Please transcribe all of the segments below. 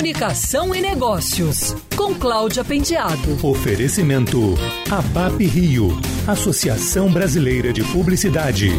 Comunicação e Negócios, com Cláudia Pendiado. Oferecimento ABAP Rio, Associação Brasileira de Publicidade.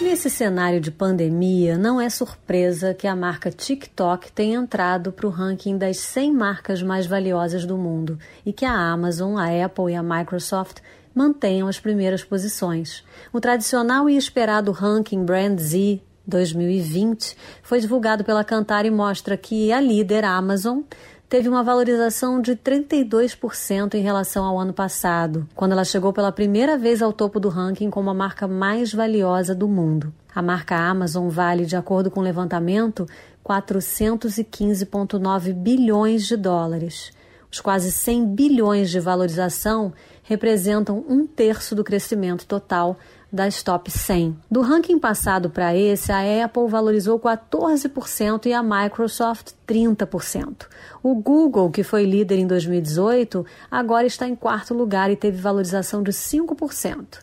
Nesse cenário de pandemia, não é surpresa que a marca TikTok tenha entrado para o ranking das 100 marcas mais valiosas do mundo e que a Amazon, a Apple e a Microsoft mantenham as primeiras posições. O tradicional e esperado ranking Brand Z 2020 foi divulgado pela Cantar e mostra que a líder Amazon teve uma valorização de 32% em relação ao ano passado, quando ela chegou pela primeira vez ao topo do ranking como a marca mais valiosa do mundo. A marca Amazon vale, de acordo com o levantamento, 415,9 bilhões de dólares. Os quase 100 bilhões de valorização representam um terço do crescimento total das top 100. Do ranking passado para esse, a Apple valorizou 14% e a Microsoft 30%. O Google, que foi líder em 2018, agora está em quarto lugar e teve valorização de 5%.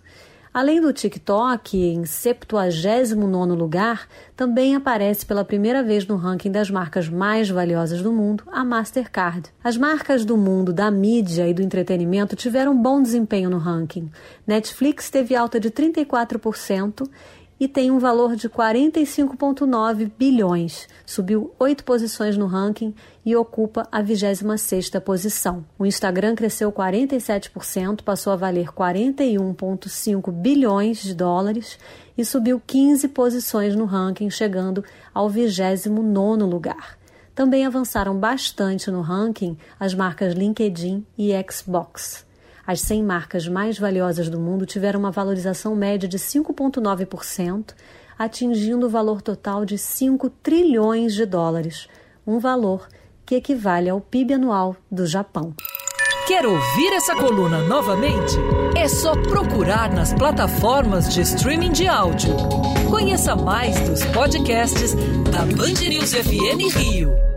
Além do TikTok, em 79º lugar, também aparece pela primeira vez no ranking das marcas mais valiosas do mundo, a Mastercard. As marcas do mundo da mídia e do entretenimento tiveram bom desempenho no ranking. Netflix teve alta de 34% e tem um valor de 45,9 bilhões. Subiu oito posições no ranking e ocupa a 26ª posição. O Instagram cresceu 47%, passou a valer 41,5 bilhões de dólares e subiu 15 posições no ranking, chegando ao 29º lugar. Também avançaram bastante no ranking as marcas LinkedIn e Xbox. As 100 marcas mais valiosas do mundo tiveram uma valorização média de 5,9%, atingindo o valor total de 5 trilhões de dólares, um valor que equivale ao PIB anual do Japão. Quer ouvir essa coluna novamente? É só procurar nas plataformas de streaming de áudio. Conheça mais dos podcasts da Band News FM Rio.